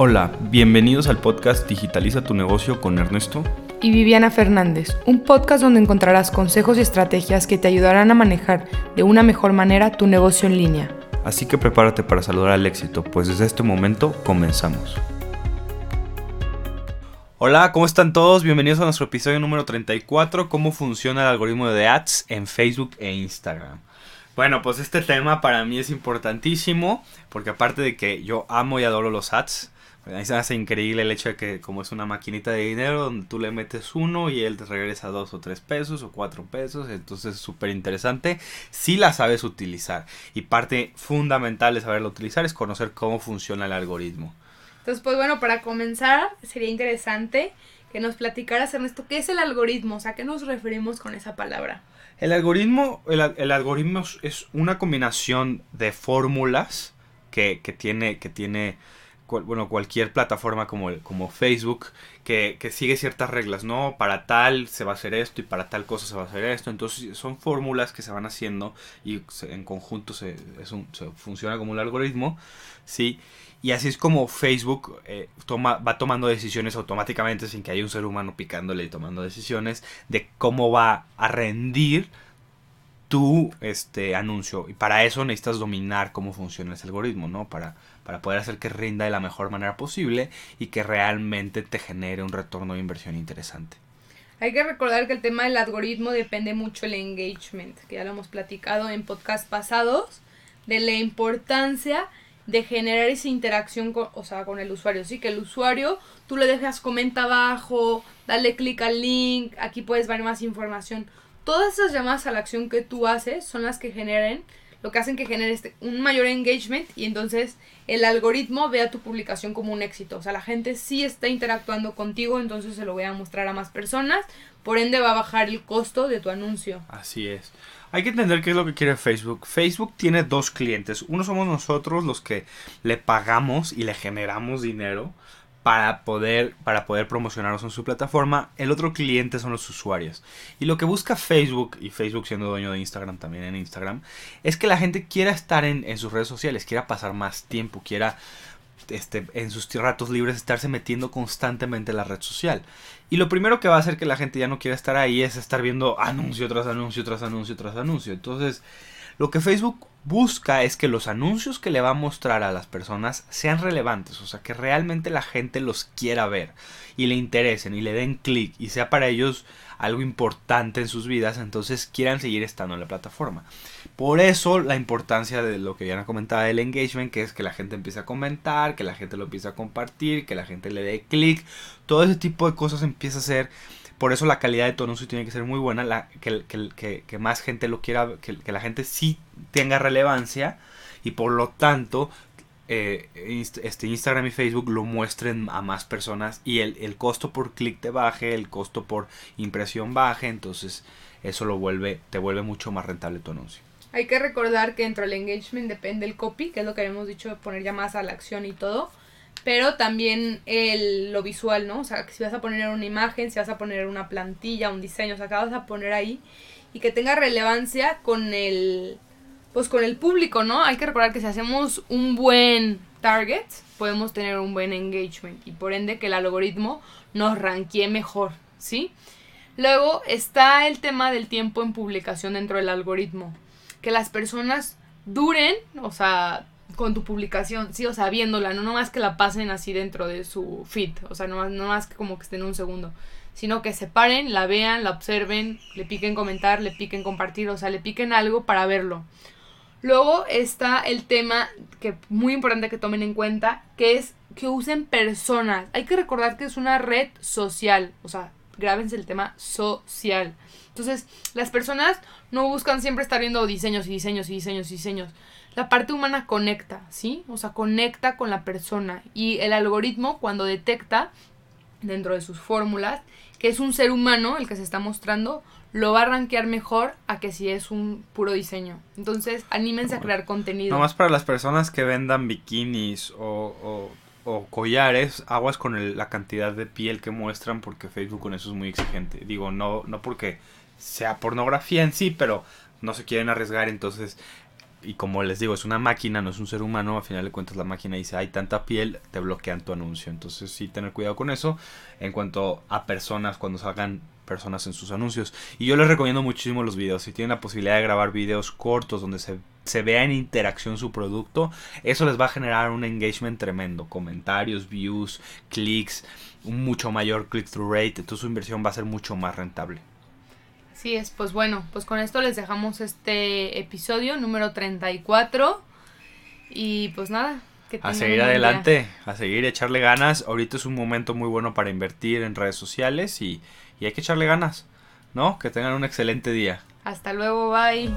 Hola, bienvenidos al podcast Digitaliza tu negocio con Ernesto y Viviana Fernández, un podcast donde encontrarás consejos y estrategias que te ayudarán a manejar de una mejor manera tu negocio en línea. Así que prepárate para saludar al éxito, pues desde este momento comenzamos. Hola, ¿cómo están todos? Bienvenidos a nuestro episodio número 34, cómo funciona el algoritmo de ads en Facebook e Instagram. Bueno, pues este tema para mí es importantísimo, porque aparte de que yo amo y adoro los ads, Ahí se hace increíble el hecho de que como es una maquinita de dinero donde tú le metes uno y él te regresa dos o tres pesos o cuatro pesos. Entonces es súper interesante si la sabes utilizar. Y parte fundamental de saberlo utilizar es conocer cómo funciona el algoritmo. Entonces, pues bueno, para comenzar sería interesante que nos platicaras, Ernesto, ¿qué es el algoritmo? O sea, ¿qué nos referimos con esa palabra? El algoritmo, el, el algoritmo es una combinación de fórmulas que, que tiene, que tiene bueno, cualquier plataforma como, como Facebook que, que, sigue ciertas reglas, ¿no? Para tal se va a hacer esto y para tal cosa se va a hacer esto. Entonces son fórmulas que se van haciendo y en conjunto se, es un, funciona como un algoritmo, ¿sí? Y así es como Facebook eh, toma, va tomando decisiones automáticamente sin que haya un ser humano picándole y tomando decisiones de cómo va a rendir tu este, anuncio. Y para eso necesitas dominar cómo funciona ese algoritmo, ¿no? Para para poder hacer que rinda de la mejor manera posible y que realmente te genere un retorno de inversión interesante. Hay que recordar que el tema del algoritmo depende mucho del engagement, que ya lo hemos platicado en podcasts pasados, de la importancia de generar esa interacción con, o sea, con el usuario. Sí, que el usuario tú le dejas comenta abajo, dale clic al link, aquí puedes ver más información. Todas esas llamadas a la acción que tú haces son las que generen lo que hacen que genere este, un mayor engagement y entonces el algoritmo vea tu publicación como un éxito. O sea, la gente sí está interactuando contigo, entonces se lo voy a mostrar a más personas, por ende va a bajar el costo de tu anuncio. Así es. Hay que entender qué es lo que quiere Facebook. Facebook tiene dos clientes. Uno somos nosotros los que le pagamos y le generamos dinero para poder, para poder en su plataforma. El otro cliente son los usuarios. Y lo que busca Facebook, y Facebook siendo dueño de Instagram también en Instagram, es que la gente quiera estar en, en sus redes sociales, quiera pasar más tiempo, quiera este, en sus ratos libres estarse metiendo constantemente en la red social. Y lo primero que va a hacer que la gente ya no quiera estar ahí es estar viendo anuncio tras anuncio tras anuncio tras anuncio. Entonces, lo que Facebook busca es que los anuncios que le va a mostrar a las personas sean relevantes, o sea, que realmente la gente los quiera ver y le interesen y le den clic y sea para ellos algo importante en sus vidas, entonces quieran seguir estando en la plataforma. Por eso la importancia de lo que ya comentaba del engagement, que es que la gente empiece a comentar, que la gente lo empiece a compartir, que la gente le dé clic, todo ese tipo de cosas empieza a ser por eso la calidad de tu anuncio tiene que ser muy buena, la, que, que, que, más gente lo quiera, que, la gente sí tenga relevancia y por lo tanto eh, este Instagram y Facebook lo muestren a más personas y el, costo por clic te baje, el costo por impresión baje, entonces eso lo vuelve, te vuelve mucho más rentable tu anuncio. Hay que recordar que dentro del engagement depende el copy, que es lo que habíamos dicho, poner llamadas a la acción y todo pero también el, lo visual, ¿no? O sea, que si vas a poner una imagen, si vas a poner una plantilla, un diseño, o sea, que vas a poner ahí y que tenga relevancia con el, pues con el público, ¿no? Hay que recordar que si hacemos un buen target, podemos tener un buen engagement y por ende que el algoritmo nos ranquee mejor, ¿sí? Luego está el tema del tiempo en publicación dentro del algoritmo. Que las personas duren, o sea, con tu publicación, sí, o sea, viéndola, no nomás que la pasen así dentro de su feed, o sea, no, no más que como que estén un segundo, sino que se paren, la vean, la observen, le piquen comentar, le piquen compartir, o sea, le piquen algo para verlo. Luego está el tema que muy importante que tomen en cuenta, que es que usen personas. Hay que recordar que es una red social, o sea, grábense el tema social. Entonces, las personas no buscan siempre estar viendo diseños y diseños y diseños y diseños la parte humana conecta, ¿sí? O sea, conecta con la persona. Y el algoritmo, cuando detecta dentro de sus fórmulas que es un ser humano el que se está mostrando, lo va a rankear mejor a que si es un puro diseño. Entonces, anímense a crear contenido. Nomás para las personas que vendan bikinis o, o, collares, aguas con la cantidad de piel que muestran porque Facebook con eso es muy exigente. Digo, no, no porque sea pornografía en sí, pero no se quieren arriesgar, entonces y como les digo, es una máquina, no es un ser humano, a final de cuentas la máquina dice, hay tanta piel, te bloquean tu anuncio. Entonces sí, tener cuidado con eso en cuanto a personas, cuando salgan personas en sus anuncios. Y yo les recomiendo muchísimo los videos. Si tienen la posibilidad de grabar videos cortos donde se, se vea en interacción su producto, eso les va a generar un engagement tremendo. Comentarios, views, clics, un mucho mayor click-through rate. Entonces su inversión va a ser mucho más rentable. Así es, pues bueno, pues con esto les dejamos este episodio número 34. Y pues nada, que a seguir adelante, a seguir, echarle ganas. Ahorita es un momento muy bueno para invertir en redes sociales y, y hay que echarle ganas, ¿no? Que tengan un excelente día. Hasta luego, bye.